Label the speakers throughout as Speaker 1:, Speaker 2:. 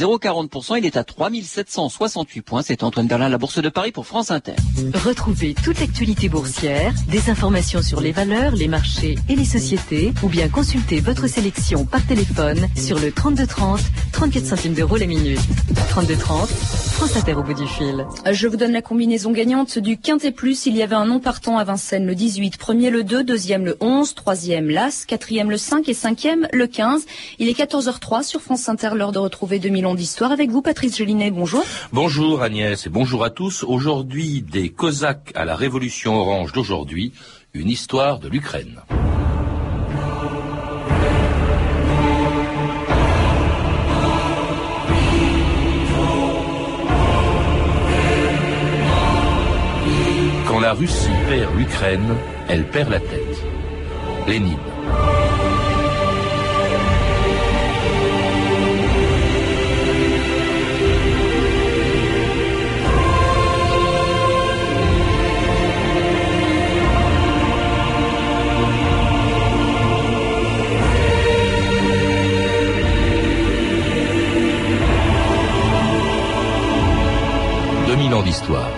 Speaker 1: 0,40%, il est à 3768 points. C'est Antoine Berlin, la Bourse de Paris pour France Inter.
Speaker 2: Retrouvez toute l'actualité boursière, des informations sur les valeurs, les marchés et les sociétés, ou bien consultez votre sélection par téléphone sur le 3230, 34 centimes d'euros la minute. 3230, France Inter au bout du fil.
Speaker 3: Je vous donne la combinaison gagnante du Quintet Plus. Il y avait un non partant à Vincennes le 18, premier le 2, deuxième le 11, troisième l'As, quatrième le 5 et cinquième le 15. Il est 14h03 sur France Inter, l'heure de retrouver 2000 avec vous, Patrice Gélinet. Bonjour.
Speaker 4: Bonjour Agnès et bonjour à tous. Aujourd'hui, des Cosaques à la Révolution orange d'aujourd'hui, une histoire de l'Ukraine. Quand la Russie perd l'Ukraine, elle perd la tête. Lénine. D'histoire.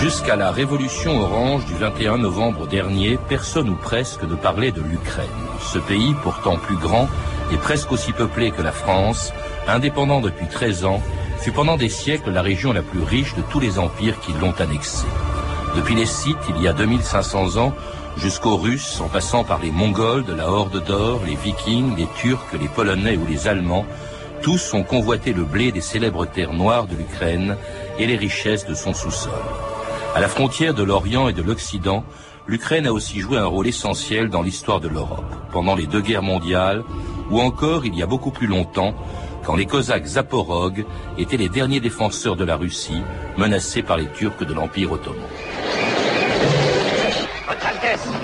Speaker 4: Jusqu'à la révolution orange du 21 novembre dernier, personne ou presque ne parlait de l'Ukraine. Ce pays, pourtant plus grand et presque aussi peuplé que la France, indépendant depuis 13 ans, fut pendant des siècles la région la plus riche de tous les empires qui l'ont annexée. Depuis les Scythes, il y a 2500 ans, jusqu'aux Russes, en passant par les Mongols de la Horde d'Or, les Vikings, les Turcs, les Polonais ou les Allemands, tous ont convoité le blé des célèbres terres noires de l'Ukraine et les richesses de son sous-sol. À la frontière de l'Orient et de l'Occident, l'Ukraine a aussi joué un rôle essentiel dans l'histoire de l'Europe, pendant les deux guerres mondiales, ou encore il y a beaucoup plus longtemps, quand les Cosaques zaporogues étaient les derniers défenseurs de la Russie, menacés par les Turcs de l'Empire ottoman.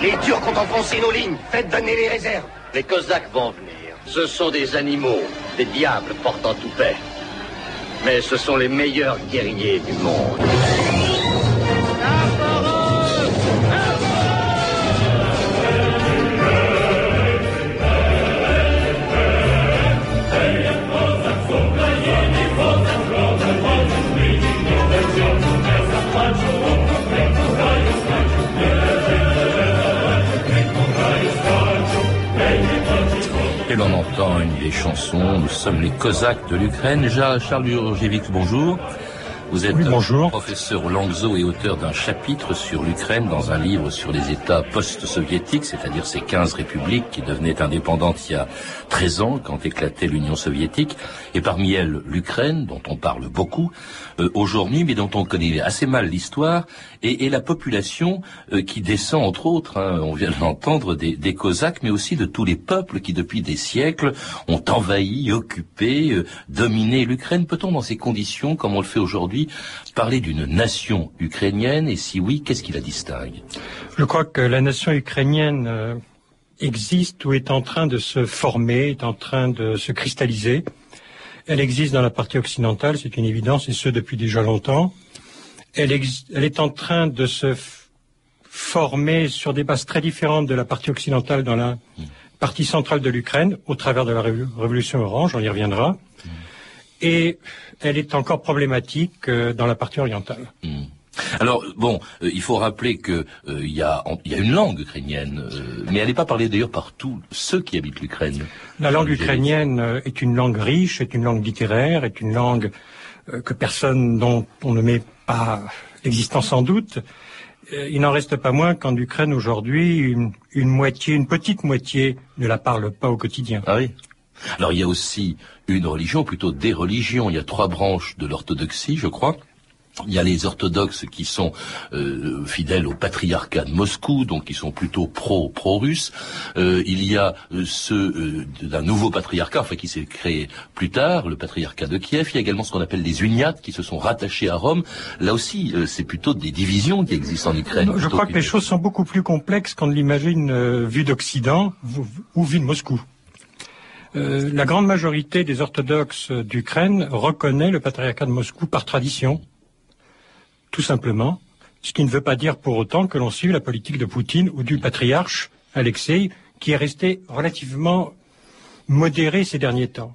Speaker 5: Les Turcs ont enfoncé nos lignes. Faites donner les réserves.
Speaker 6: Les Cosaques vont venir. Ce sont des animaux, des diables portant tout paix. Mais ce sont les meilleurs guerriers du monde.
Speaker 4: Nous sommes les Cosaques de l'Ukraine. Charles Urgévix, bonjour. Vous êtes professeur Langzo et auteur d'un chapitre sur l'Ukraine dans un livre sur les États post-soviétiques, c'est-à-dire ces 15 républiques qui devenaient indépendantes il y a 13 ans quand éclatait l'Union soviétique, et parmi elles l'Ukraine, dont on parle beaucoup euh, aujourd'hui, mais dont on connaît assez mal l'histoire, et, et, la population euh, qui descend, entre autres, hein, on vient de l'entendre, des, des, Cosaques, mais aussi de tous les peuples qui, depuis des siècles, ont envahi, occupé, euh, dominé l'Ukraine. Peut-on, dans ces conditions, comme on le fait aujourd'hui, parler d'une nation ukrainienne et si oui, qu'est-ce qui la distingue?
Speaker 7: Je crois que la nation ukrainienne euh, existe ou est en train de se former, est en train de se cristalliser. Elle existe dans la partie occidentale, c'est une évidence, et ce depuis déjà longtemps. Elle, elle est en train de se former sur des bases très différentes de la partie occidentale dans la partie centrale de l'Ukraine, au travers de la révolution orange, on y reviendra et elle est encore problématique euh, dans la partie orientale.
Speaker 4: Hmm. Alors bon, euh, il faut rappeler que euh, il y, a, y, a, une langue ukrainienne, mais elle n'est pas parlée d'ailleurs par tous ceux qui habitent l'Ukraine.
Speaker 7: La langue ukrainienne est une langue riche, est une langue littéraire, est une langue que personne dont on ne met pas l'existence en doute. il n'en reste pas moins qu'en Ukraine aujourd'hui, une, une, moitié, une petite moitié ne la parle pas au quotidien.
Speaker 4: Ah oui. Alors il y a aussi une religion, plutôt des religions. Il y a trois branches de l'orthodoxie, je crois. Il y a les orthodoxes qui sont euh, fidèles au patriarcat de Moscou, donc qui sont plutôt pro pro russes. Euh, il y a euh, ceux d'un nouveau patriarcat, enfin qui s'est créé plus tard, le patriarcat de Kiev. Il y a également ce qu'on appelle les uniates qui se sont rattachés à Rome. Là aussi, c'est plutôt des divisions qui existent en Ukraine.
Speaker 7: je crois que les choses sont beaucoup plus complexes qu'on ne l'imagine vue d'Occident ou vue de Moscou. Euh, la grande majorité des orthodoxes d'Ukraine reconnaît le patriarcat de Moscou par tradition, tout simplement, Ce qui ne veut pas dire pour autant que l'on suit la politique de Poutine ou du patriarche Alexei, qui est resté relativement modéré ces derniers temps.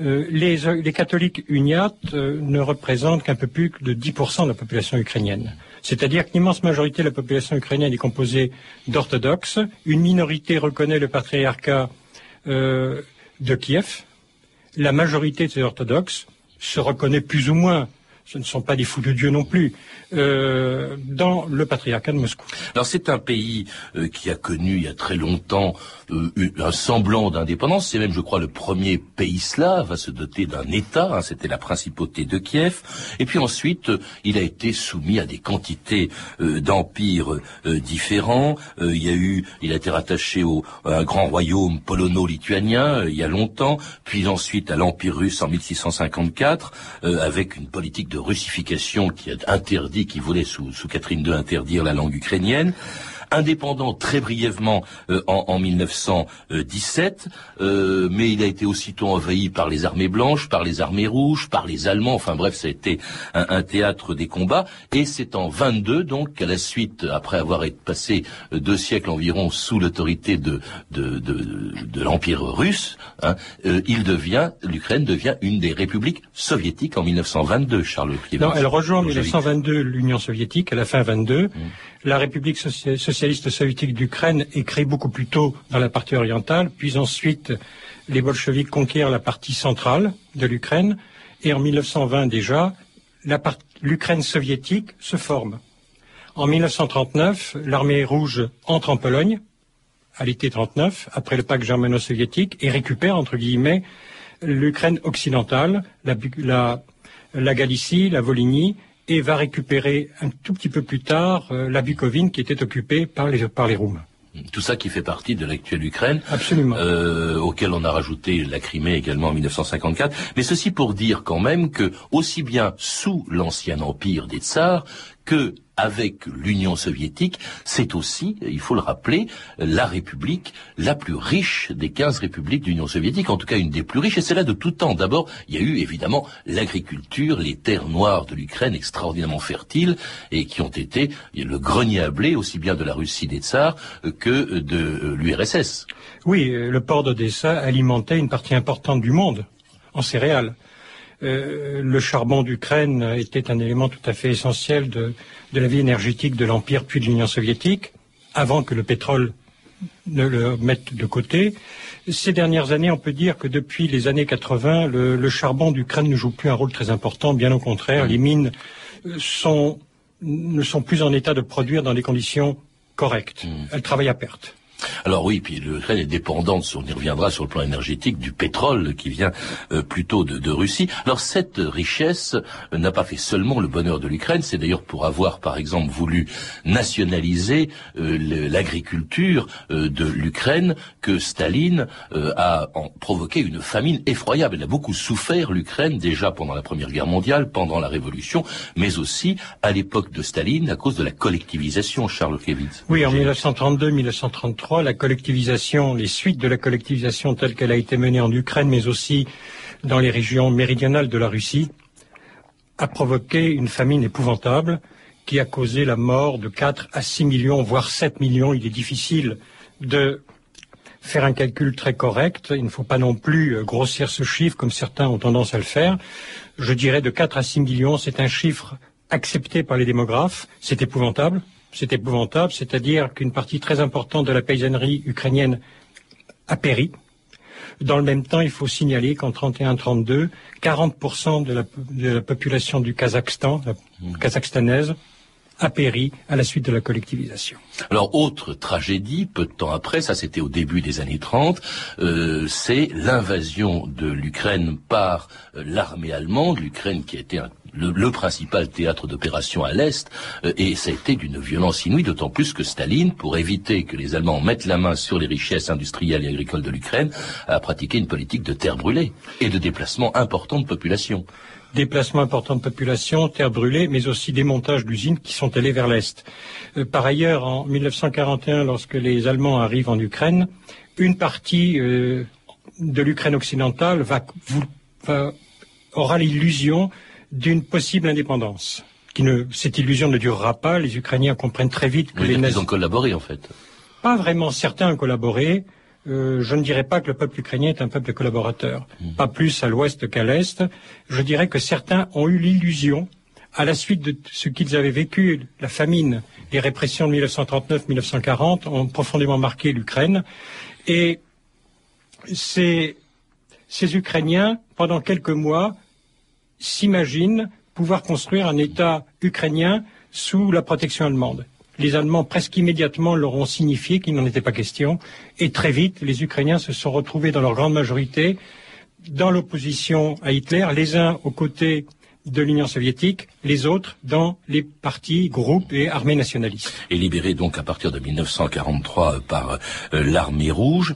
Speaker 7: Euh, les, catholiques uniates euh, ne représentent qu'un peu plus de 10% de la population ukrainienne. C'est-à-dire que l'immense majorité de la population ukrainienne est composée d'orthodoxes. Une minorité reconnaît le patriarcat de Kiev. La majorité de ces orthodoxes se reconnaît plus ou moins ce ne sont pas des fous de Dieu non plus, euh, dans le patriarcat de Moscou.
Speaker 4: Alors c'est un pays euh, qui a connu il y a très longtemps euh, un semblant d'indépendance. C'est même, je crois, le premier pays slave à se doter d'un État. Hein, C'était la principauté de Kiev. Et puis ensuite, il a été soumis à des quantités d'empires différents. il y a eu, il a été rattaché au, à un grand royaume polono-lituanien il y a longtemps, puis ensuite à l'empire russe en 1654, avec une politique de russification qui a interdit, qui voulait sous, sous Catherine II interdire la langue ukrainienne indépendant très brièvement euh, en, en, 1917, euh, mais il a été aussitôt envahi par les armées blanches, par les armées rouges, par les Allemands. Enfin bref, ça a été un, un théâtre des combats. Et c'est en 22 donc qu'à la suite, après avoir été passé euh, deux siècles environ sous l'autorité de, de, de, de l'empire russe, hein, euh, il devient l'Ukraine devient une des républiques soviétiques en 1922. Charles
Speaker 7: Non, elle rejoint en 1922 l'Union soviétique à la fin 22. Mmh. La République socialiste soviétique d'Ukraine est créée beaucoup plus tôt dans la partie orientale, puis ensuite les bolcheviks conquièrent la partie centrale de l'Ukraine, et en 1920 déjà, l'Ukraine soviétique se forme. En 1939, l'armée rouge entre en Pologne, à l'été 39, après le pacte germano-soviétique, et récupère, entre guillemets, l'Ukraine occidentale, la, Galicie, la Volhynie et va récupérer un tout petit peu plus tard euh, la Bucovine qui était occupée par les, par les Roumains.
Speaker 4: Tout ça qui fait partie de l'actuelle Ukraine,
Speaker 7: Absolument.
Speaker 4: Euh, auquel on a rajouté la Crimée également en 1954. Mais ceci pour dire quand même que aussi bien sous l'ancien empire des tsars que avec l'Union soviétique, c'est aussi, il faut le rappeler, la république la plus riche des 15 républiques de l'Union soviétique, en tout cas une des plus riches, et c'est là de tout temps. D'abord, il y a eu évidemment l'agriculture, les terres noires de l'Ukraine extraordinairement fertiles, et qui ont été le grenier à blé aussi bien de la Russie des tsars que de l'URSS.
Speaker 7: Oui, le port d'Odessa alimentait une partie importante du monde en céréales. Euh, le charbon d'Ukraine était un élément tout à fait essentiel de, la vie énergétique de l'Empire puis de l'Union soviétique, avant que le pétrole ne le mette de côté. Ces dernières années, on peut dire que depuis les années 80, le, charbon d'Ukraine ne joue plus un rôle très important. Bien au contraire, les mines ne sont plus en état de produire dans des conditions correctes. Mmh. Elles travaillent à perte.
Speaker 4: Alors oui, puis l'Ukraine est dépendante, on y reviendra sur le plan énergétique, du pétrole qui vient euh, plutôt de, Russie. Alors cette richesse euh, n'a pas fait seulement le bonheur de l'Ukraine, c'est d'ailleurs pour avoir par exemple voulu nationaliser euh, l'agriculture de l'Ukraine que Staline a provoqué une famine effroyable. Elle a beaucoup souffert l'Ukraine déjà pendant la Première Guerre mondiale, pendant la Révolution, mais aussi à l'époque de Staline à cause de la collectivisation, Charles Kevitz.
Speaker 7: Oui, en 1932-1933 la collectivisation, les suites de la collectivisation telle qu'elle a été menée en Ukraine, mais aussi dans les régions méridionales de la Russie, a provoqué une famine épouvantable qui a causé la mort de 4 à 6 millions, voire 7 millions. Il est difficile de faire un calcul très correct. Il ne faut pas non plus euh, grossir ce chiffre comme certains ont tendance à le faire. Je dirais de 4 à 6 millions, c'est un chiffre accepté par les démographes. C'est épouvantable c'est épouvantable, c'est-à-dire qu'une partie très importante de la paysannerie ukrainienne a péri. Dans le même temps, il faut signaler qu'en 31-32, 40% de la, de la, population du Kazakhstan, mmh. kazakhstanaise, a péri à la suite de la collectivisation.
Speaker 4: Alors, autre tragédie, peu de temps après, ça c'était au début des années 30, euh, c'est l'invasion de l'Ukraine par euh, l'armée allemande, l'Ukraine qui a été le, principal théâtre d'opération à l'Est, euh, et ça a été d'une violence inouïe, d'autant plus que Staline, pour éviter que les Allemands mettent la main sur les richesses industrielles et agricoles de l'Ukraine, a pratiqué une politique de terre brûlée et de déplacement important de population
Speaker 7: déplacements importants de population, terres brûlées, mais aussi démontage d'usines qui sont allées vers l'Est. Euh, par ailleurs, en 1941, lorsque les Allemands arrivent en Ukraine, une partie euh, de l'Ukraine occidentale aura l'illusion d'une possible indépendance. qui ne, cette illusion ne durera pas. Les Ukrainiens comprennent très vite que les
Speaker 4: nazis... Ils ont collaboré, en fait.
Speaker 7: Pas vraiment certains ont collaboré. Euh, je ne dirais pas que le peuple ukrainien est un peuple collaborateur, mmh. pas plus à l'ouest qu'à l'est. Je dirais que certains ont eu l'illusion, à la suite de ce qu'ils avaient vécu, la famine, les répressions de 1939-1940 ont profondément marqué l'Ukraine. Et ces, ces Ukrainiens, pendant quelques mois, s'imaginent pouvoir construire un État ukrainien sous la protection allemande. Les Allemands, presque immédiatement, leur ont signifié qu'il n'en était pas question. Et très vite, les Ukrainiens se sont retrouvés dans leur grande majorité dans l'opposition à Hitler, les uns aux côtés de l'Union soviétique, les autres dans les partis, groupes et armées nationalistes.
Speaker 4: Et libérés donc à partir de 1943 par euh, l'armée rouge,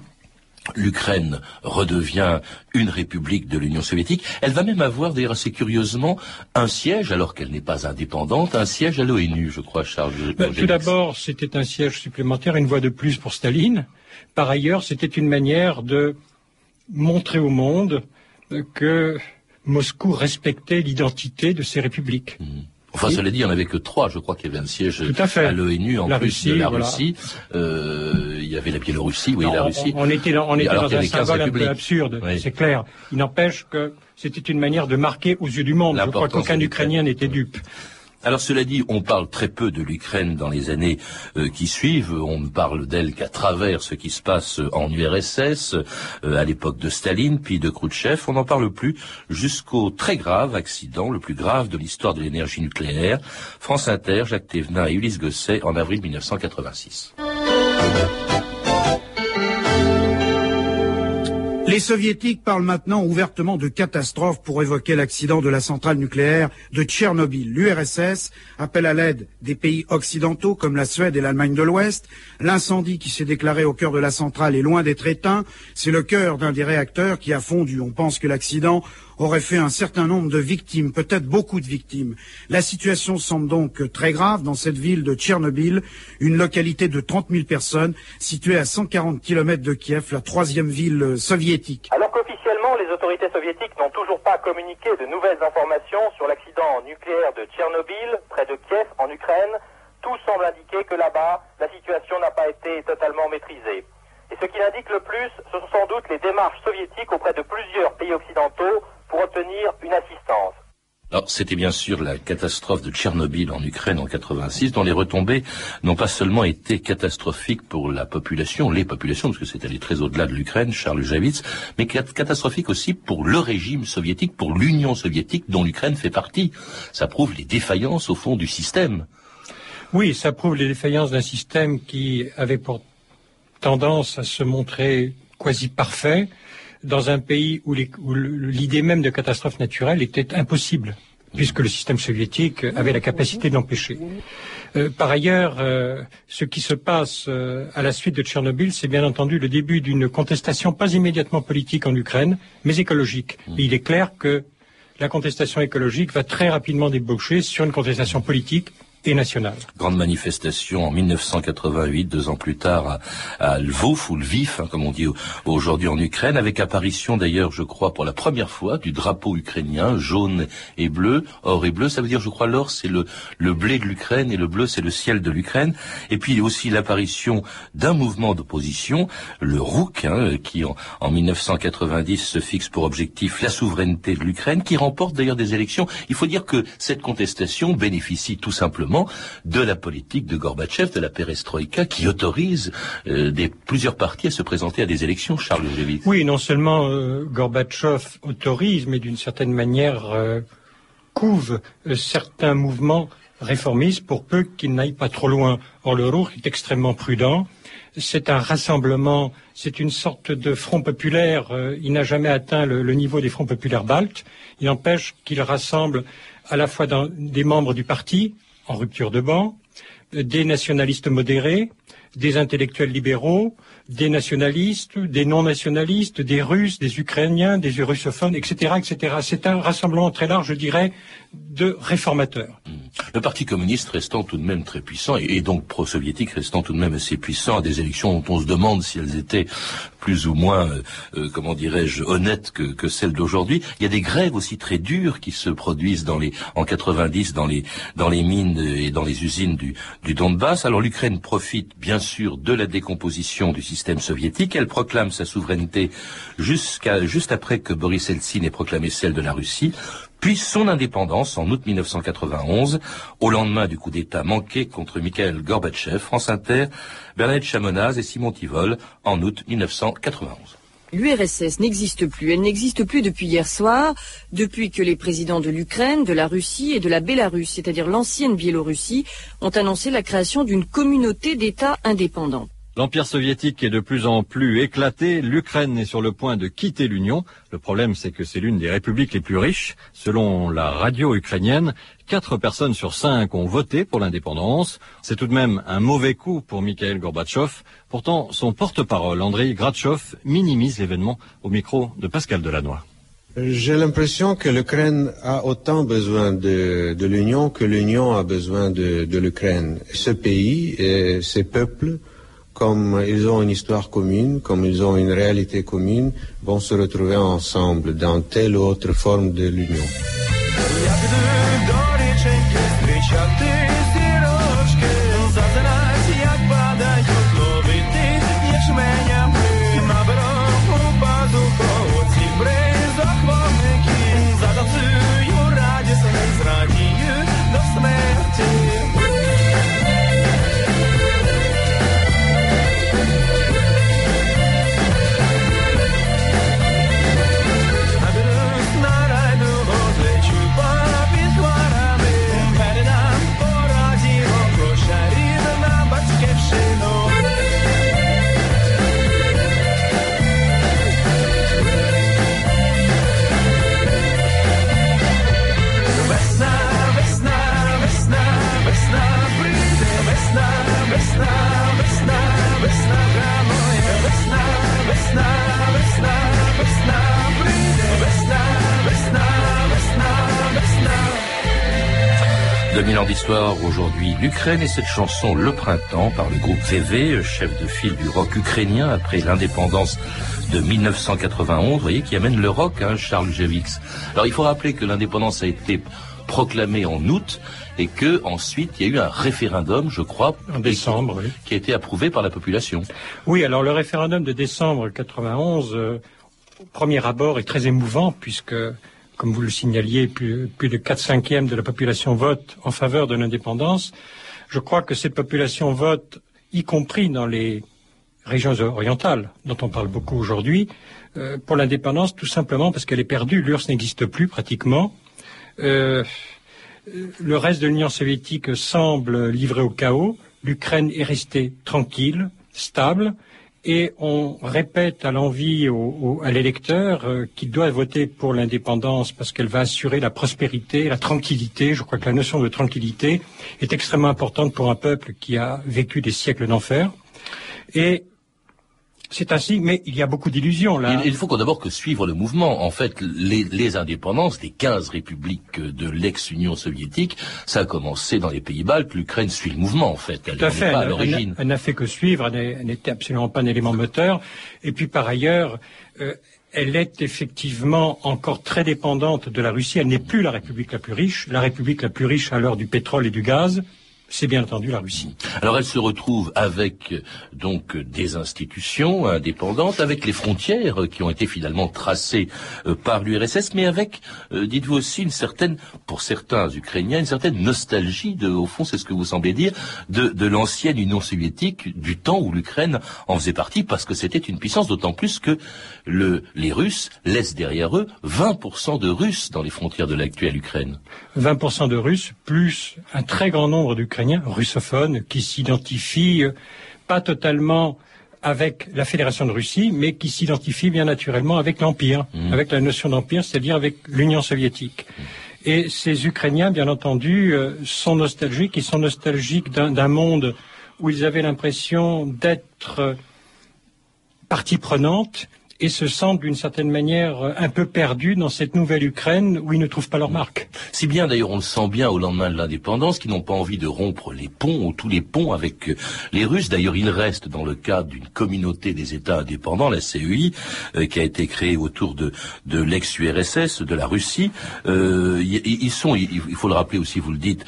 Speaker 4: l'Ukraine redevient une république de l'Union soviétique. Elle va même avoir, d'ailleurs assez curieusement, un siège, alors qu'elle n'est pas indépendante, un siège à l'ONU, je crois, Charles.
Speaker 7: Ben, tout d'abord, c'était un siège supplémentaire, une voix de plus pour Staline. Par ailleurs, c'était une manière de montrer au monde que Moscou respectait l'identité de ces républiques. Mmh.
Speaker 4: Enfin, cela dit, il n'y en avait que trois. Je crois qu'il y avait un siège à, l'ONU en plus de la Russie. Euh, il y avait la Biélorussie, oui, la Russie.
Speaker 7: On, était dans, on était dans un symbole un peu absurde, c'est clair. Il n'empêche que c'était une manière de marquer aux yeux du monde. Je crois qu'aucun Ukrainien n'était dupe.
Speaker 4: Alors cela dit, on parle très peu de l'Ukraine dans les années euh, qui suivent. On ne parle d'elle qu'à travers ce qui se passe en URSS, euh, à l'époque de Staline, puis de Khrouchtchev. On n'en parle plus jusqu'au très grave accident, le plus grave de l'histoire de l'énergie nucléaire. France Inter, Jacques Thévenin et Ulysse Gosset en avril 1986.
Speaker 8: Les soviétiques parlent maintenant ouvertement de catastrophe pour évoquer l'accident de la centrale nucléaire de Tchernobyl. L'URSS appelle à l'aide des pays occidentaux comme la Suède et l'Allemagne de l'Ouest. L'incendie qui s'est déclaré au cœur de la centrale est loin d'être éteint. C'est le cœur d'un des réacteurs qui a fondu. On pense que l'accident aurait fait un certain nombre de victimes, peut-être beaucoup de victimes. La situation semble donc très grave dans cette ville de Tchernobyl, une localité de 30 000 personnes située à 140 km de Kiev, la troisième ville soviétique.
Speaker 9: Alors qu'officiellement, les autorités soviétiques n'ont toujours pas communiqué de nouvelles informations sur l'accident nucléaire de Tchernobyl, près de Kiev, en Ukraine, tout semble indiquer que là-bas, la situation n'a pas été totalement maîtrisée. Et ce qui l'indique le plus, ce sont sans doute les démarches soviétiques auprès de plusieurs pays occidentaux pour obtenir une assistance.
Speaker 4: Alors, c'était bien sûr la catastrophe de Tchernobyl en Ukraine en 86, dont les retombées n'ont pas seulement été catastrophiques pour la population, les populations, parce que c'est allé très au-delà de l'Ukraine, Charles Javits, mais catastrophiques aussi pour le régime soviétique, pour l'Union soviétique dont l'Ukraine fait partie. Ça prouve les défaillances au fond du système.
Speaker 7: Oui, ça prouve les défaillances d'un système qui avait pour tendance à se montrer quasi parfait, dans un pays où l'idée même de catastrophe naturelle était impossible, puisque le système soviétique avait la capacité de l'empêcher. Euh, par ailleurs, euh, ce qui se passe euh, à la suite de Tchernobyl, c'est bien entendu le début d'une contestation pas immédiatement politique en Ukraine, mais écologique. Il est clair que la contestation écologique va très rapidement débaucher sur une contestation politique
Speaker 4: Grande manifestation en 1988, deux ans plus tard à, Lvov ou Lviv, hein, comme on dit aujourd'hui en Ukraine, avec apparition d'ailleurs, je crois, pour la première fois du drapeau ukrainien, jaune et bleu, or et bleu. Ça veut dire, je crois, l'or c'est le, le blé de l'Ukraine et le bleu c'est le ciel de l'Ukraine. Et puis aussi l'apparition d'un mouvement d'opposition, le ROUK, hein, qui en, en 1990 se fixe pour objectif la souveraineté de l'Ukraine, qui remporte d'ailleurs des élections. Il faut dire que cette contestation bénéficie tout simplement de la politique de Gorbatchev, de la perestroïka, qui autorise euh, plusieurs partis à se présenter à des élections, Charles Gévitz.
Speaker 7: Oui, non seulement euh, Gorbatchev autorise, mais d'une certaine manière euh, couve certains mouvements réformistes pour peu qu'ils n'aillent pas trop loin. Or, le Ruch est extrêmement prudent. C'est un rassemblement, c'est une sorte de front populaire. il n'a jamais atteint le, niveau des fronts populaires baltes. Il empêche qu'il rassemble à la fois des membres du parti, en rupture de banc, des nationalistes modérés, des intellectuels libéraux, des nationalistes, des non-nationalistes, des Russes, des Ukrainiens, des russophones, etc., etc. C'est un rassemblement très large, je dirais, de réformateurs. Hmm.
Speaker 4: Le Parti communiste restant tout de même très puissant, et, donc pro-soviétique restant tout de même assez puissant à des élections dont on se demande si elles étaient plus ou moins, euh, euh, comment dirais-je, honnêtes que, que celles d'aujourd'hui. Il y a des grèves aussi très dures qui se produisent en 90 dans les, dans les mines et dans les usines du, du Donbass. Alors l'Ukraine profite bien sûr de la décomposition du système soviétique. Elle proclame sa souveraineté jusqu'à, juste après que Boris Eltsine ait proclamé celle de la Russie puis son indépendance en août 1991, au lendemain du coup d'État manqué contre Mikhail Gorbatchev, France Inter, Bernadette Chamonaz et Simon Tivol en août 1991.
Speaker 10: L'URSS n'existe plus. Elle n'existe plus depuis hier soir, depuis que les présidents de l'Ukraine, de la Russie et de la Bélarus, c'est-à-dire l'ancienne Biélorussie, ont annoncé la création d'une communauté d'États indépendants.
Speaker 11: L'Empire soviétique est de plus en plus éclaté, l'Ukraine est sur le point de quitter l'Union. Le problème, c'est que c'est l'une des républiques les plus riches. Selon la radio ukrainienne, quatre personnes sur cinq ont voté pour l'indépendance. C'est tout de même un mauvais coup pour Mikhail Gorbatchev. Pourtant, son porte-parole, Andrei Gratchov, minimise l'événement au micro de Pascal Delannoy.
Speaker 12: J'ai l'impression que l'Ukraine a autant besoin de, l'Union que l'Union a besoin de l'Ukraine. Ce pays et ses peuples comme ils ont une histoire commune, comme ils ont une réalité commune, vont se retrouver ensemble dans telle ou autre forme de l'union.
Speaker 4: Ans d'histoire aujourd'hui l'Ukraine et cette chanson Le Printemps par le groupe VV, chef de file du rock ukrainien après l'indépendance de 1991, vous voyez, qui amène le rock, hein, Charles Jevix. Alors il faut rappeler que l'indépendance a été proclamée en août et que ensuite il y a eu un référendum, je crois,
Speaker 7: en décembre,
Speaker 4: qui, a été approuvé par la population.
Speaker 7: Oui, alors le référendum de décembre 91, euh, au premier abord, est très émouvant puisque comme vous le signaliez, plus, de 4 cinquièmes de la population vote en faveur de l'indépendance. Je crois que cette population vote, y compris dans les régions orientales, dont on parle beaucoup aujourd'hui, euh, pour l'indépendance, tout simplement parce qu'elle est perdue. L'URSS n'existe plus pratiquement. Euh, le reste de l'Union soviétique semble livré au chaos. L'Ukraine est restée tranquille, stable et on répète à l'envie à l'électeur euh, qu'il doit voter pour l'indépendance parce qu'elle va assurer la prospérité, la tranquillité. Je crois que la notion de tranquillité est extrêmement importante pour un peuple qui a vécu des siècles d'enfer. Et c'est ainsi, mais il y a beaucoup d'illusions là.
Speaker 4: Il, faut d'abord que suivre le mouvement. En fait, les, indépendances des 15 républiques de l'ex-Union soviétique, ça a commencé dans les pays baltes. L'Ukraine suit le mouvement, en fait.
Speaker 7: Elle Tout à fait. Pas à l'origine. Elle n'a fait que suivre. Elle n'était absolument pas un élément moteur. Et puis par ailleurs, euh, elle est effectivement encore très dépendante de la Russie. Elle n'est plus la république la plus riche. La république la plus riche à l'heure du pétrole et du gaz, c'est bien entendu la Russie.
Speaker 4: Alors elle se retrouve avec donc des institutions indépendantes, avec les frontières qui ont été finalement tracées euh, par l'URSS, mais avec, euh, dites-vous aussi, une certaine, pour certains Ukrainiens, une certaine nostalgie, de, au fond c'est ce que vous semblez dire, de, de l'ancienne Union soviétique, du temps où l'Ukraine en faisait partie, parce que c'était une puissance, d'autant plus que le, les Russes laissent derrière eux 20% de Russes dans les frontières de l'actuelle Ukraine.
Speaker 7: 20% de Russes, plus un très grand nombre d'Ukrainiens russophone qui s'identifie euh, pas totalement avec la Fédération de Russie, mais qui s'identifie bien naturellement avec l'Empire, mmh. avec la notion d'Empire, c'est-à-dire avec l'Union soviétique. Mmh. Et ces Ukrainiens, bien entendu, euh, sont nostalgiques, ils sont nostalgiques d'un monde où ils avaient l'impression d'être partie prenante et se sentent d'une certaine manière euh, un peu perdus dans cette nouvelle Ukraine où ils ne trouvent pas leur marque.
Speaker 4: Si bien d'ailleurs on le sent bien au lendemain de l'indépendance qu'ils n'ont pas envie de rompre les ponts ou tous les ponts avec euh, les Russes. D'ailleurs il reste dans le cadre d'une communauté des États indépendants, la CEI, euh, qui a été créée autour de, de l'ex-URSS, de la Russie. Euh, ils, sont, il, faut le rappeler aussi, vous le dites,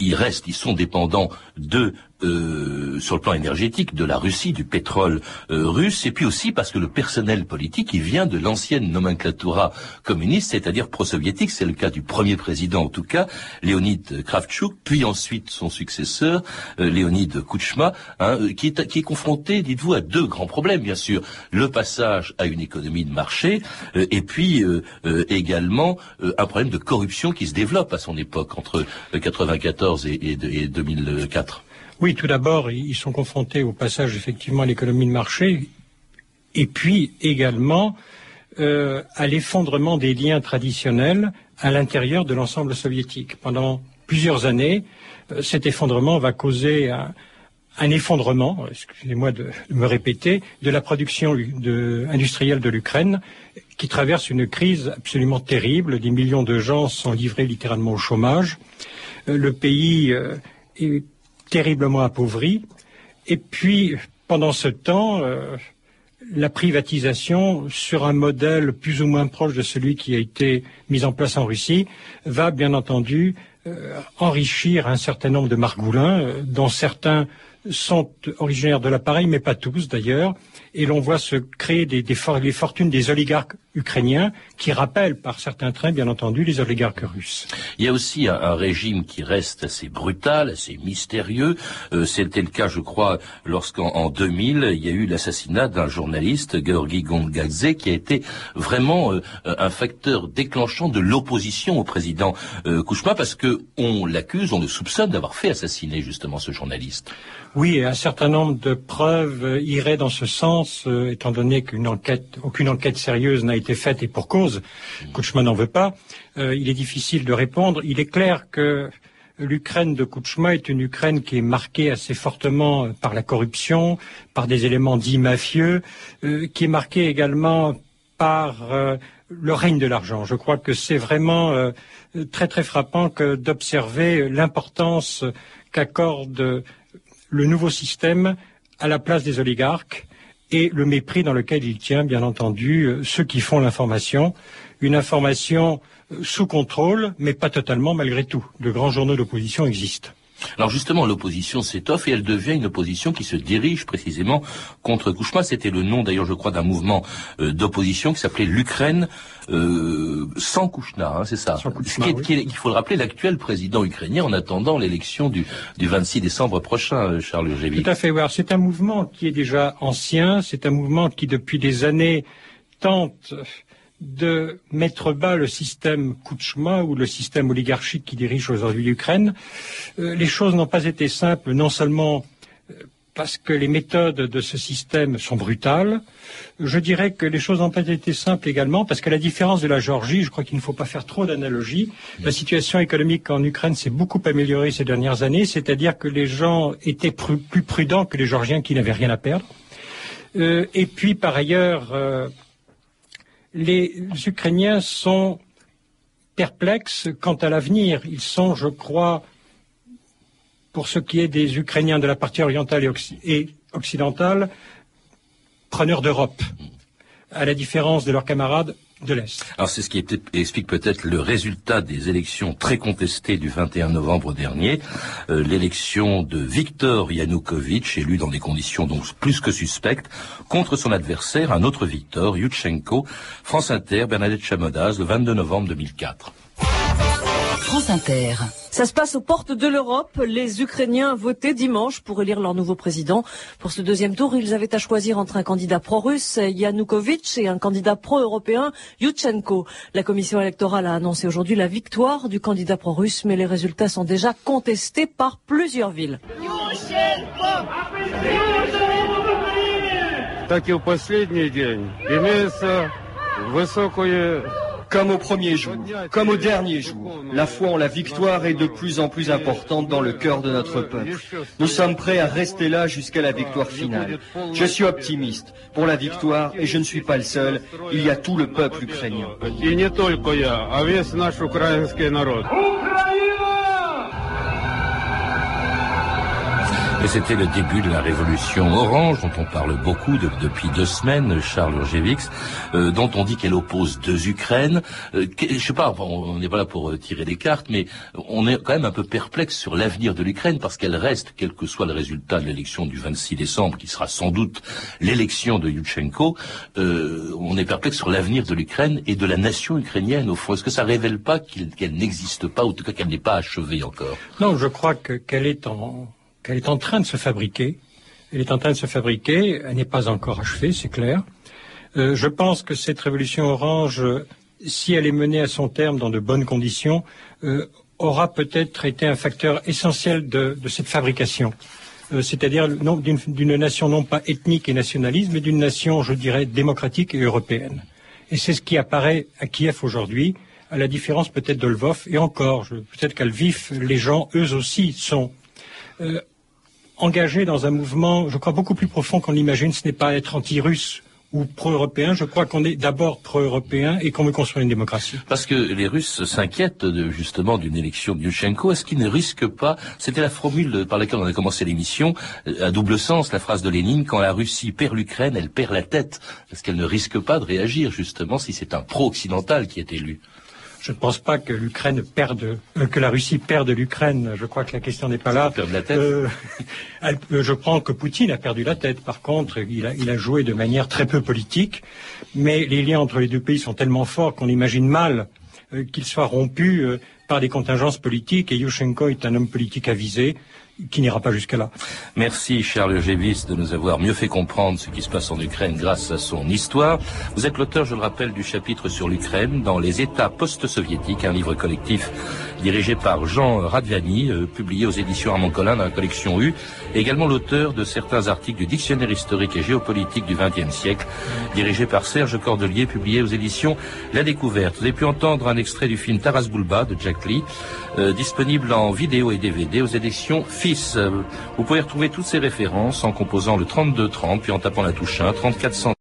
Speaker 4: ils restent, ils sont dépendants de euh, sur le plan énergétique de la Russie, du pétrole euh, russe, et puis aussi parce que le personnel politique, il vient de l'ancienne nomenclatura communiste, c'est-à-dire pro-soviétique. C'est le cas du premier président, en tout cas, Léonid Kravchuk, puis ensuite son successeur, euh, Kouchma, hein, qui, est, qui est confronté, dites-vous, à deux grands problèmes, bien sûr. Le passage à une économie de marché, et puis également un problème de corruption qui se développe à son époque, entre 1994 et, et, et 2004.
Speaker 7: Oui, tout d'abord, ils sont confrontés au passage effectivement à l'économie de marché, et puis également euh, à l'effondrement des liens traditionnels à l'intérieur de l'ensemble soviétique. Pendant plusieurs années, euh, cet effondrement va causer un, effondrement, excusez-moi de, me répéter, de la production industrielle de l'Ukraine, qui traverse une crise absolument terrible. Des millions de gens sont livrés littéralement au chômage. Euh, le pays est terriblement appauvri. Et puis, pendant ce temps, euh, la privatisation, sur un modèle plus ou moins proche de celui qui a été mis en place en Russie, va bien entendu euh, enrichir un certain nombre de margoulins, euh, dont certains sont originaires de l'appareil, mais pas tous d'ailleurs, et l'on voit se créer des, les fortunes des oligarques ukrainiens qui rappellent par certains traits, bien entendu, les oligarques russes.
Speaker 4: Il y a aussi un, régime qui reste assez brutal, assez mystérieux. Euh, c'était le cas, je crois, lorsqu'en 2000, il y a eu l'assassinat d'un journaliste, Georgi Gongadze, qui a été vraiment euh, un facteur déclenchant de l'opposition au président euh, Kouchma, parce que on l'accuse, on le soupçonne d'avoir fait assassiner justement ce journaliste.
Speaker 7: Oui, un certain nombre de preuves iraient dans ce sens, euh, étant donné qu'une enquête, aucune enquête sérieuse n'a été faite et pour cause. Kouchma n'en veut pas. Euh, il est difficile de répondre. Il est clair que l'Ukraine de Kouchma est une Ukraine qui est marquée assez fortement par la corruption, par des éléments dits mafieux, euh, qui est marquée également par le règne de l'argent. Je crois que c'est vraiment très très frappant que d'observer l'importance qu'accorde le nouveau système à la place des oligarques et le mépris dans lequel il tient, bien entendu, euh, ceux qui font l'information. Une information euh, sous contrôle, mais pas totalement malgré tout. De grands journaux d'opposition existent.
Speaker 4: Alors justement, l'opposition s'étoffe et elle devient une opposition qui se dirige précisément contre Kouchma. C'était le nom d'ailleurs, je crois, d'un mouvement euh, d'opposition qui s'appelait l'Ukraine euh, sans Kouchna, hein, c'est ça. Il faut le rappeler, l'actuel président ukrainien en attendant l'élection du, 26 décembre prochain, euh, Charles Gévy.
Speaker 7: Tout à fait, c'est un mouvement qui est déjà ancien, c'est un mouvement qui depuis des années tente de mettre bas le système Kouchma ou le système oligarchique qui dirige aujourd'hui l'Ukraine. Euh, les choses n'ont pas été simples, non seulement euh, parce que les méthodes de ce système sont brutales. Je dirais que les choses n'ont pas été simples également parce qu'à la différence de la Géorgie, je crois qu'il ne faut pas faire trop d'analogies. La situation économique en Ukraine s'est beaucoup améliorée ces dernières années, c'est-à-dire que les gens étaient plus prudents que les Georgiens qui n'avaient rien à perdre. Euh, et puis, par ailleurs, les Ukrainiens sont perplexes quant à l'avenir. Ils sont, je crois, pour ce qui est des Ukrainiens de la partie orientale et, occidentale, preneurs d'Europe, à la différence de leurs camarades
Speaker 4: Alors c'est ce qui explique peut-être le résultat des élections très contestées du 21 novembre dernier, euh, l'élection de Viktor Yanukovych, élu dans des conditions donc plus que suspectes, contre son adversaire, un autre Viktor, Yushchenko, France Inter, Bernadette Chamodaz, le 22 novembre 2004.
Speaker 2: France Inter.
Speaker 10: Ça se passe aux portes de l'Europe. Les Ukrainiens votaient dimanche pour élire leur nouveau président. Pour ce deuxième tour, ils avaient à choisir entre un candidat pro-russe, Yanukovych, et un candidat pro-européen, Yushchenko. La commission électorale a annoncé aujourd'hui la victoire du candidat pro-russe, mais les résultats sont déjà contestés par plusieurs villes.
Speaker 13: Comme au premier jour, comme au dernier jour, la foi en la victoire est de plus en plus importante dans le cœur de notre peuple. Nous sommes prêts à rester là jusqu'à la victoire finale. Je suis optimiste pour la victoire et je ne suis pas le seul. Il y a tout le peuple ukrainien.
Speaker 4: Et c'était le début de la révolution orange, dont on parle beaucoup depuis deux semaines, Charles Urgevix, euh, dont on dit qu'elle oppose deux Ukraines. Euh, je sais pas, on n'est pas là pour euh, tirer des cartes, mais on est quand même un peu perplexe sur l'avenir de l'Ukraine, parce qu'elle reste, quel que soit le résultat de l'élection du 26 décembre, qui sera sans doute l'élection de Yushchenko, euh, on est perplexe sur l'avenir de l'Ukraine et de la nation ukrainienne, au fond. Est-ce que ça révèle pas qu'elle n'existe pas, ou en tout cas qu'elle n'est pas achevée encore?
Speaker 7: Non, je crois qu'elle est en elle est en train de se fabriquer. Elle est en train de se fabriquer. Elle n'est pas encore achevée, c'est clair. Euh, je pense que cette révolution orange, si elle est menée à son terme dans de bonnes conditions, euh, aura peut-être été un facteur essentiel de, cette fabrication. Euh, c'est-à-dire d'une nation non pas ethnique et nationaliste, mais d'une nation, je dirais, démocratique et européenne. Et c'est ce qui apparaît à Kiev aujourd'hui, à la différence peut-être de Lvov. Et encore, peut-être qu'à Lviv, les gens, eux aussi, sont engagé dans un mouvement, je crois, beaucoup plus profond qu'on l'imagine. Ce n'est pas être anti-russe ou pro-européen. Je crois qu'on est d'abord pro-européen et qu'on veut construire une démocratie.
Speaker 4: Parce que les Russes s'inquiètent de, justement d'une élection de Yushchenko. Est-ce qu'ils ne risquent pas C'était la formule par laquelle on a commencé l'émission, euh, à double sens, la phrase de Lénine quand la Russie perd l'Ukraine, elle perd la tête. Est-ce qu'elle ne risque pas de réagir justement si c'est un pro-occidental qui est élu?
Speaker 7: Je ne pense pas que l'Ukraine perde, euh, que la Russie perde l'Ukraine. Je crois que la question n'est pas là.
Speaker 4: La tête. Euh,
Speaker 7: euh, je pense que Poutine a perdu la tête. Par contre, il a, il a, joué de manière très peu politique. Mais les liens entre les deux pays sont tellement forts qu'on imagine mal qu'ils soient rompus par des contingences politiques. Et Yushchenko est un homme politique avisé qui n'ira pas jusqu'à là.
Speaker 4: Merci Charles Gévis de nous avoir mieux fait comprendre ce qui se passe en Ukraine grâce à son histoire. Vous êtes l'auteur, je le rappelle, du chapitre sur l'Ukraine dans les États post-soviétiques, un livre collectif dirigé par Jean Radviani, euh, publié aux éditions Armand Collin dans la collection U, et également l'auteur de certains articles du Dictionnaire historique et géopolitique du XXe siècle, dirigé par Serge Cordelier, publié aux éditions La Découverte. Vous avez pu entendre un extrait du film Taras Bulba de Jack Lee, euh, disponible en vidéo et DVD aux éditions FIS. Vous pouvez retrouver toutes ces références en composant le 3230 puis en tapant la touche 1, 34